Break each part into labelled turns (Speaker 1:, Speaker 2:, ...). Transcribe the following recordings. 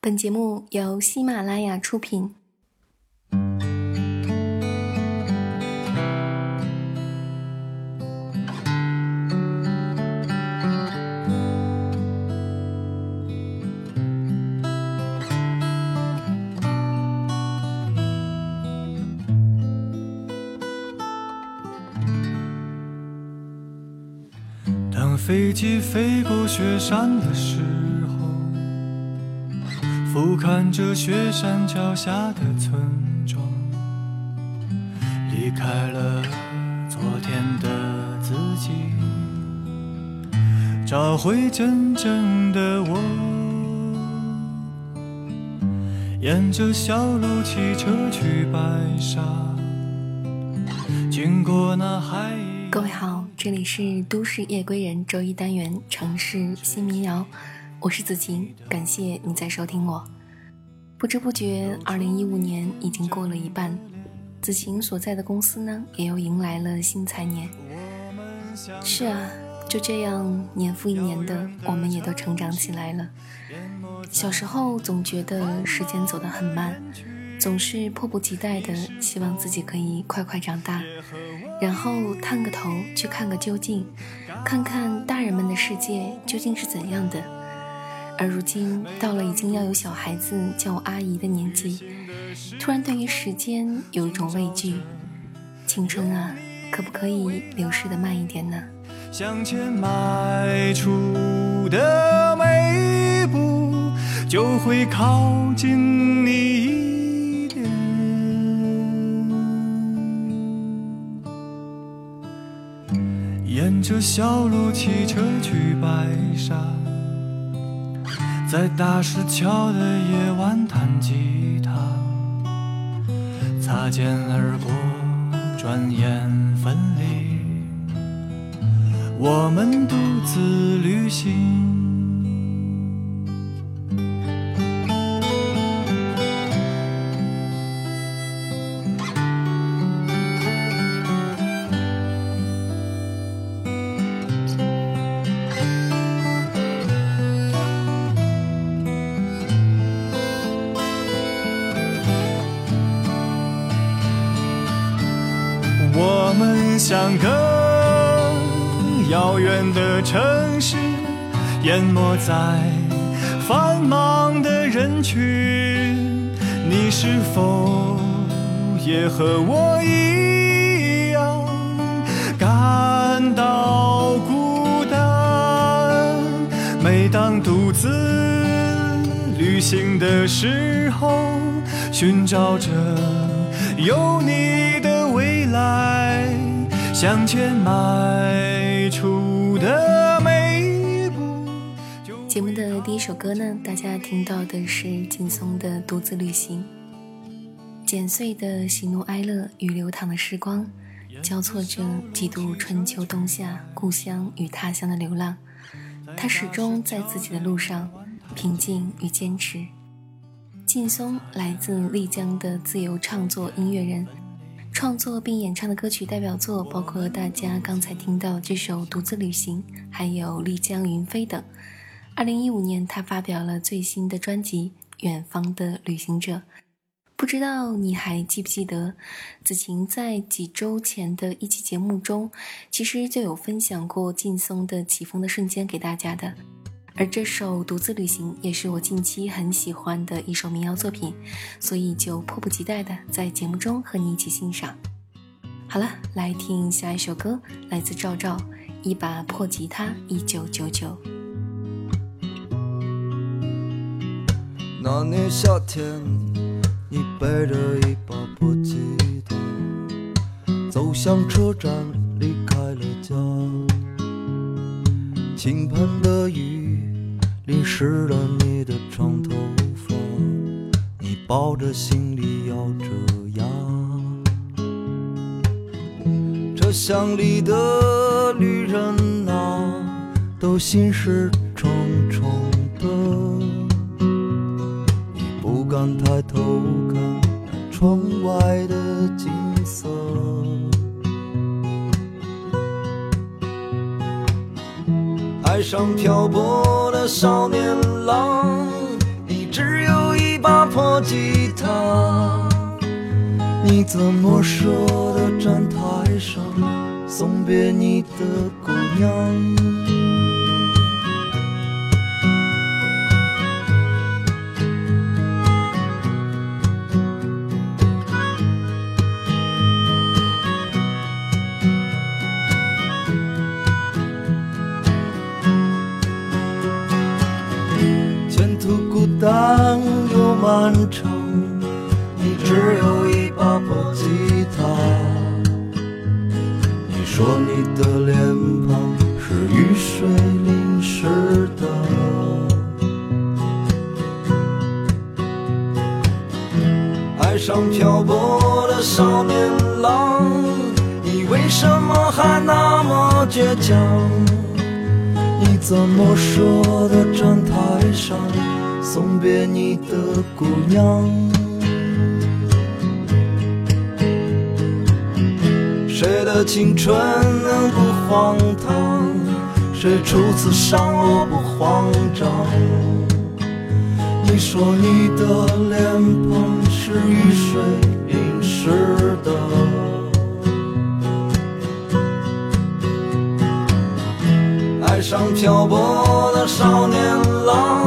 Speaker 1: 本节目由喜马拉雅出品。
Speaker 2: 当飞机飞过雪山的时候，看着雪山脚下的村庄，离开了昨天的自己，找回真正的我。沿着小路骑车去白沙，经过那海。
Speaker 1: 各位好，这里是都市夜归人周一单元城市新民谣，我是子晴，感谢你在收听我。不知不觉，二零一五年已经过了一半，子晴所在的公司呢，也又迎来了新财年。是啊，就这样年复一年的，我们也都成长起来了。小时候总觉得时间走得很慢。总是迫不及待的希望自己可以快快长大，然后探个头去看个究竟，看看大人们的世界究竟是怎样的。而如今到了已经要有小孩子叫我阿姨的年纪，突然对于时间有一种畏惧。青春啊，可不可以流逝的慢一点呢？
Speaker 2: 向前迈出的每一步，就会靠近你。沿着小路骑车去白沙，在大石桥的夜晚弹吉他，擦肩而过，转眼分离，我们独自旅行。像个遥远的城市，淹没在繁忙的人群。你是否也和我一样感到孤单？每当独自旅行的时候，寻找着有你的未来。向前迈出的每一步。
Speaker 1: 节目的第一首歌呢，大家听到的是劲松的《独自旅行》。剪碎的喜怒哀乐与流淌的时光，交错着几度春秋冬夏，故乡与他乡的流浪。他始终在自己的路上，平静与坚持。劲松来自丽江的自由创作音乐人。创作并演唱的歌曲代表作包括大家刚才听到这首《独自旅行》，还有《丽江云飞》等。二零一五年，他发表了最新的专辑《远方的旅行者》。不知道你还记不记得，子晴在几周前的一期节目中，其实就有分享过劲松的起风的瞬间给大家的。而这首《独自旅行》也是我近期很喜欢的一首民谣作品，所以就迫不及待的在节目中和你一起欣赏。好了，来听下一首歌，来自赵照，《一把破吉他》，一九九九。
Speaker 3: 那年夏天，你背着一把破吉他，走向车站，离开了家，倾盆的雨。淋湿了你的长头发，你抱着行李咬着牙，车厢里的旅人啊，都心事重重的，你不敢抬头看窗外的景海上漂泊的少年郎，你只有一把破。
Speaker 4: 吉他，你怎么舍得站台上送别你的姑娘？漫长，你只有一把破吉他。你说你的脸庞是雨水淋湿的，爱上漂泊的少年郎，你为什么还那么倔强？你怎么舍得站台上？送别你的姑娘，谁的青春能不荒唐？谁初次上路不慌张？你说你的脸庞是雨水淋湿的，爱上漂泊的少年郎。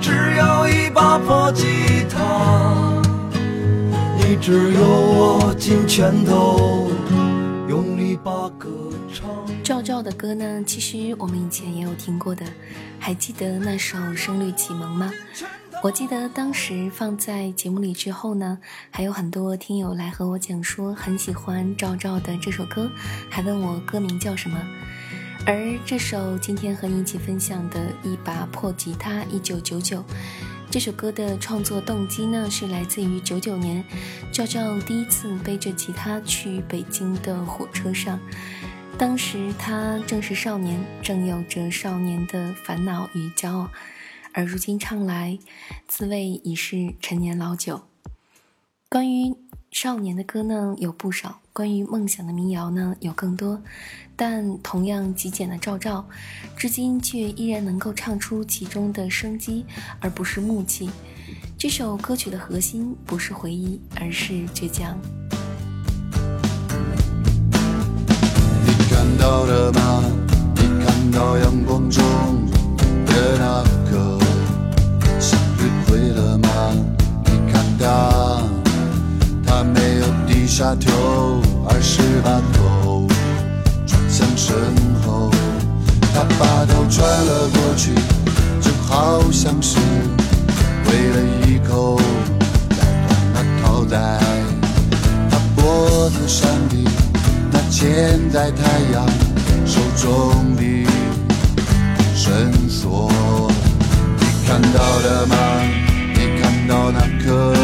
Speaker 4: 只有一把破吉他，你只有握紧拳头，用力把歌唱。
Speaker 1: 赵照的歌呢，其实我们以前也有听过的，还记得那首《声律启蒙》吗？我记得当时放在节目里之后呢，还有很多听友来和我讲说很喜欢赵照的这首歌，还问我歌名叫什么。而这首今天和你一起分享的一把破吉他，一九九九，这首歌的创作动机呢，是来自于九九年赵照第一次背着吉他去北京的火车上，当时他正是少年，正有着少年的烦恼与骄傲，而如今唱来，滋味已是陈年老酒。关于少年的歌呢，有不少。关于梦想的民谣呢，有更多，但同样极简的赵照，至今却依然能够唱出其中的生机，而不是木气。这首歌曲的核心不是回忆，而是倔强。
Speaker 5: 你看到了吗？你看到阳光中的那下头。而是把头转向身后，他把头转了过去，就好像是为了一口咬断那套带。他脖子上的那嵌在太阳手中的绳索，你看到了吗？你看到那颗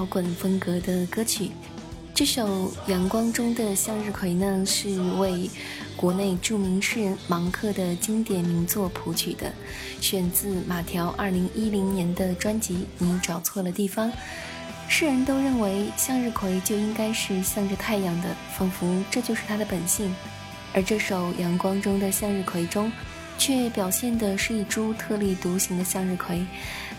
Speaker 1: 摇滚风格的歌曲。这首《阳光中的向日葵》呢，是为国内著名诗人芒克的经典名作谱曲的，选自马条2010年的专辑《你找错了地方》。世人都认为向日葵就应该是向着太阳的，仿佛这就是它的本性。而这首《阳光中的向日葵》中，却表现的是一株特立独行的向日葵，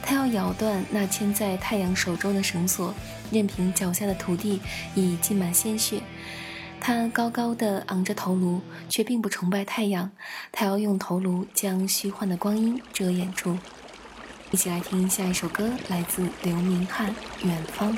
Speaker 1: 他要咬断那牵在太阳手中的绳索，任凭脚下的土地已浸满鲜血。他高高的昂着头颅，却并不崇拜太阳，他要用头颅将虚幻的光阴遮掩住。一起来听下一首歌，来自刘明翰《远方》。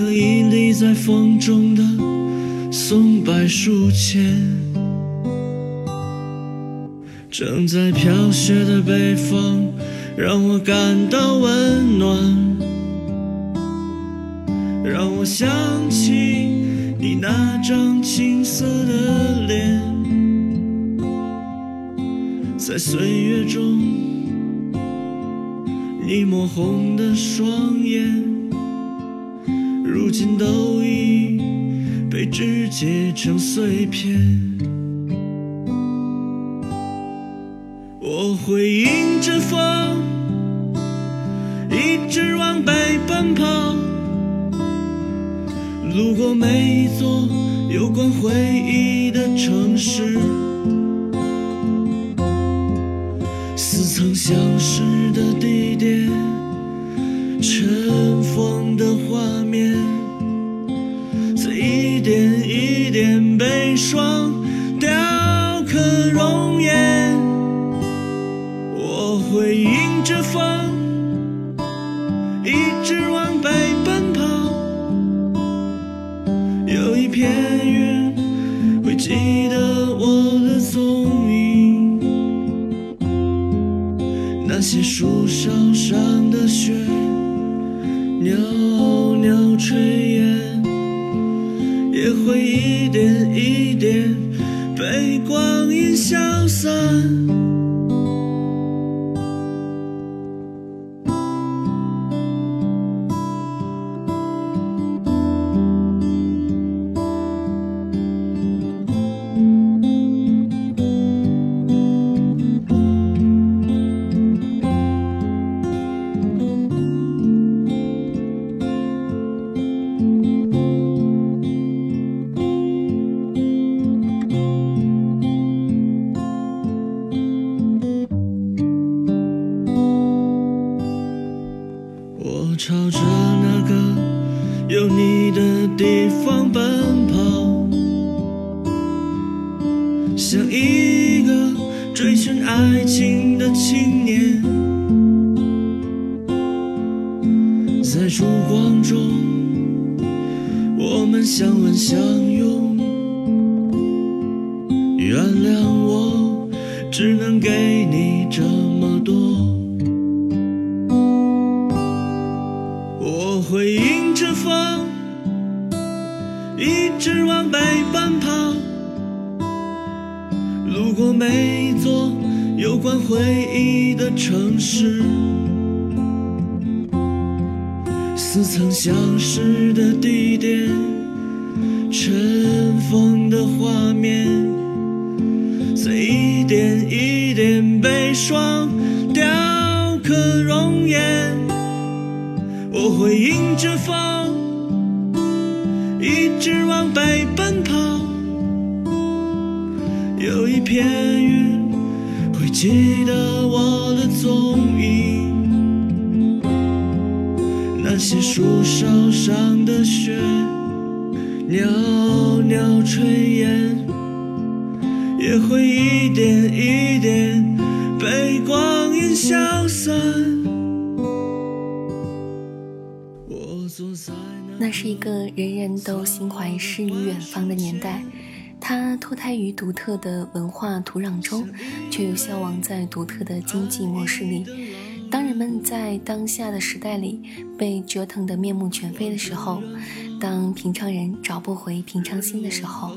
Speaker 6: 那棵屹立在风中的松柏树前。正在飘雪的北方，让我感到温暖，让我想起你那张青涩的脸，在岁月中，你抹红的双眼，如今都已被肢解成碎片。我会迎着风，一直往北奔跑，路过每一座有关回在烛光中，我们相吻相拥。原谅我，只能给你这么多。我会迎着风，一直往北奔跑，路过每一座有关回忆的城市，似曾相识的地点，尘封的画面，随一点一点被霜雕刻容颜，我会迎着风。一直往北奔跑，有一片云会记得我的踪影，些树梢上的雪袅袅炊烟，也会一点一点被光阴消散。我坐在
Speaker 1: 那是一个人人都心怀诗与远方的年代，它脱胎于独特的文化土壤中，却又消亡在独特的经济模式里。当人们在当下的时代里被折腾得面目全非的时候，当平常人找不回平常心的时候，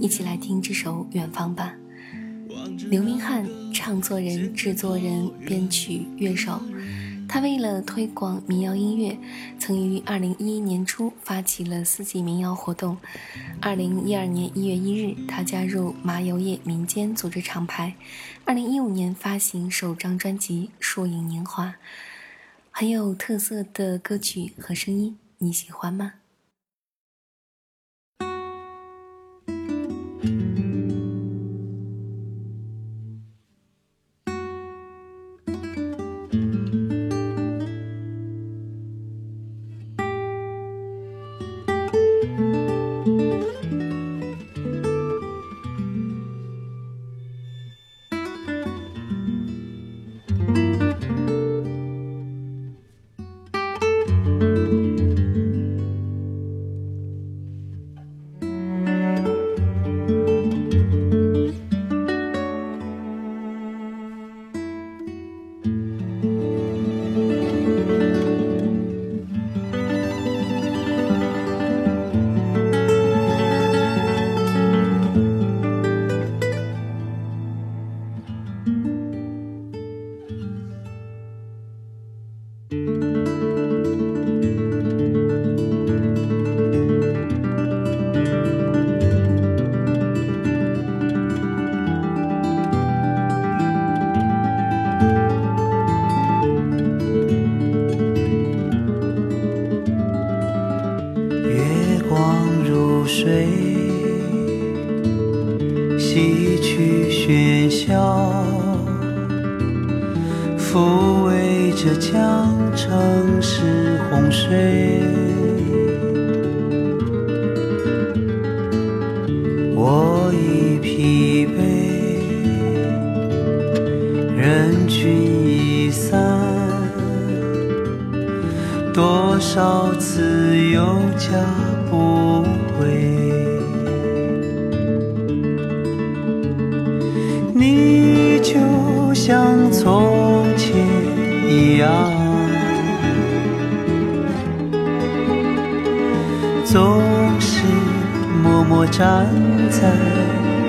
Speaker 1: 一起来听这首《远方》吧。刘明翰，唱作人、制作人、编曲、乐手。他为了推广民谣音乐，曾于二零一一年初发起了四季民谣活动。二零一二年一月一日，他加入麻油叶民间组织厂牌。二零一五年发行首张专辑《树影年华》，很有特色的歌曲和声音，你喜欢吗？
Speaker 3: 水洗去喧嚣抚慰着江城市洪水，我已疲惫，人群已散，多少次又加站在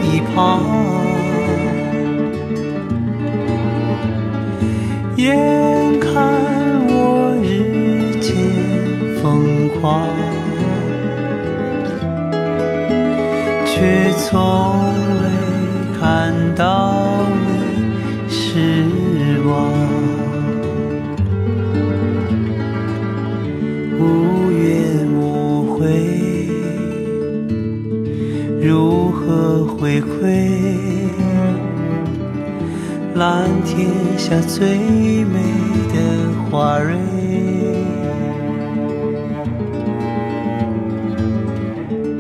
Speaker 3: 一旁，蓝天下最美的花蕊？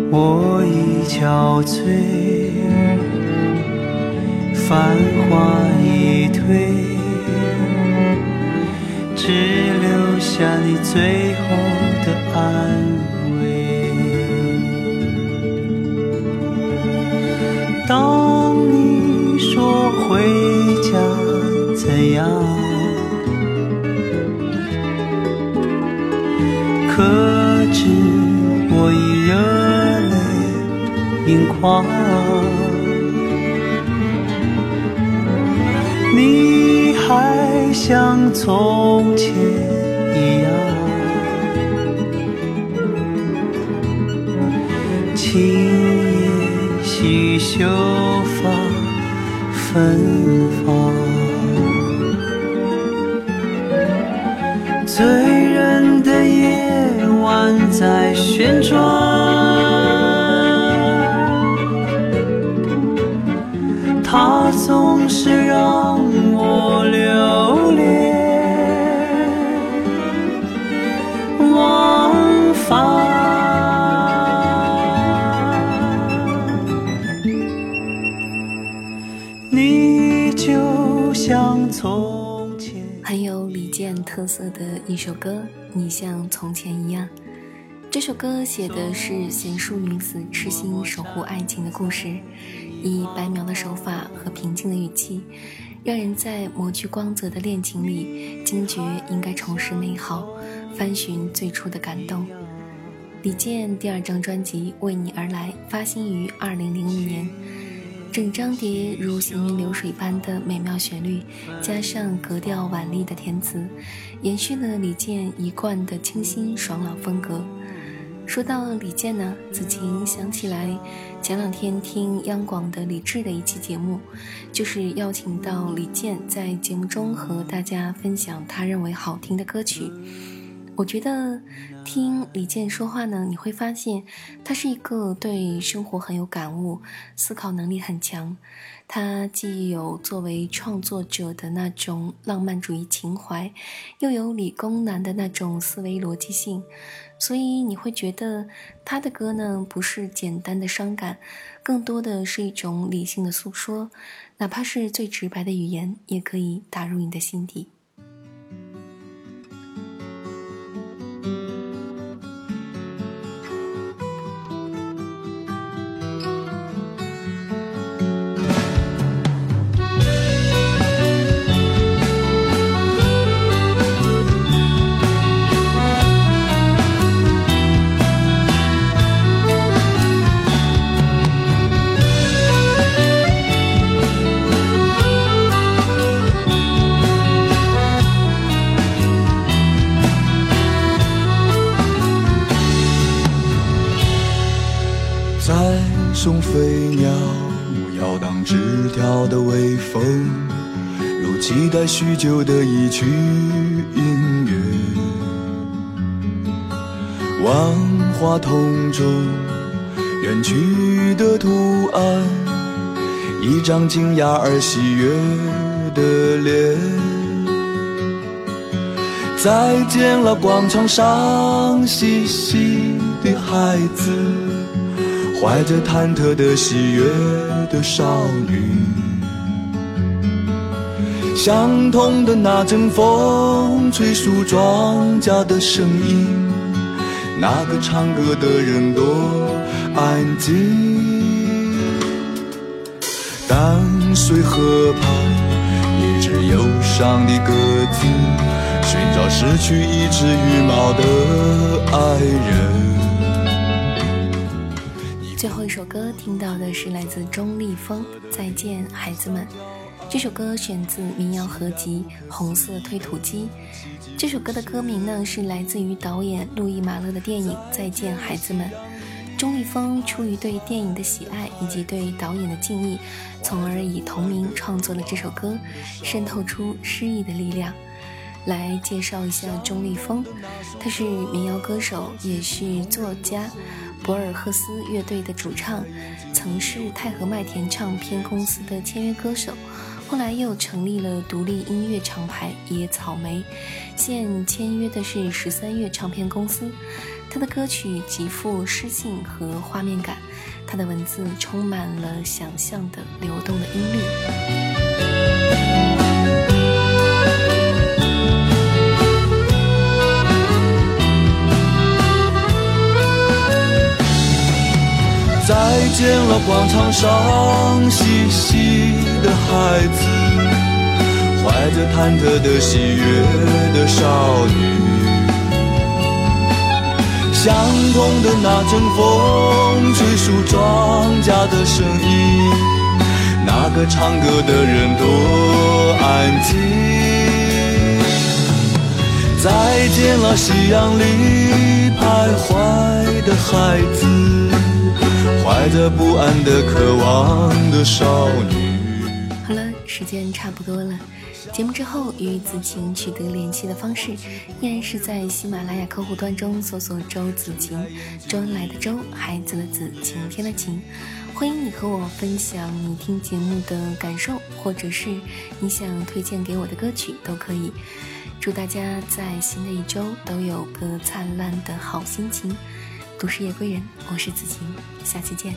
Speaker 3: 我已憔悴，繁华已退。只留下你最后的安慰。花。你还像从前一样，轻叶细秀发芬芳，醉人的夜晚在旋转。是让我留恋忘返。你就像从前，
Speaker 1: 很有李健特色的一首歌，你像从前一样。这首歌写的是贤淑女子痴心守护爱情的故事，以白描的手法和平静的语气，让人在磨去光泽的恋情里惊觉应该重拾美好，翻寻最初的感动。李健第二张专辑《为你而来》发行于二零零五年，整张碟如行云流水般的美妙旋律，加上格调婉丽的填词，延续了李健一贯的清新爽朗风格。说到李健呢，子晴想起来，前两天听央广的李志的一期节目，就是邀请到李健在节目中和大家分享他认为好听的歌曲。我觉得听李健说话呢，你会发现他是一个对生活很有感悟、思考能力很强。他既有作为创作者的那种浪漫主义情怀，又有理工男的那种思维逻辑性，所以你会觉得他的歌呢，不是简单的伤感，更多的是一种理性的诉说，哪怕是最直白的语言，也可以打入你的心底。
Speaker 2: 许久的一曲音乐。万花筒中远去的图案，一张惊讶而喜悦的脸。再见了，广场上嬉戏的孩子。怀着忐忑的喜悦的少女，相同的那阵风吹树庄稼的声音，那个唱歌的人多安静。淡水河畔，一只忧伤的鸽子，寻找失去一只羽毛的爱人。
Speaker 1: 最后一首歌听到的是来自钟立风《再见孩子们》，这首歌选自民谣合集《红色推土机》。这首歌的歌名呢是来自于导演路易马勒的电影《再见孩子们》。钟立风出于对电影的喜爱以及对导演的敬意，从而以同名创作了这首歌，渗透出诗意的力量。来介绍一下钟立风，他是民谣歌手，也是作家。博尔赫斯乐队的主唱，曾是太和麦田唱片公司的签约歌手，后来又成立了独立音乐厂牌野草莓，现签约的是十三月唱片公司。他的歌曲极富诗性和画面感，他的文字充满了想象的流动的音律。
Speaker 2: 见了，广场上嬉戏的孩子，怀着忐忑的喜悦的少女，相同的那阵风，吹树庄稼的声音，那个唱歌的人多安静。再见了，夕阳里徘徊的孩子，怀着不安的渴望的少女。
Speaker 1: 好了，时间差不多了。节目之后与子晴取得联系的方式，依然是在喜马拉雅客户端中搜索“周子晴”，周恩来的周，孩子的子，晴天的晴。欢迎你和我分享你听节目的感受，或者是你想推荐给我的歌曲都可以。祝大家在新的一周都有个灿烂的好心情。都市夜归人，我是子晴，下期见。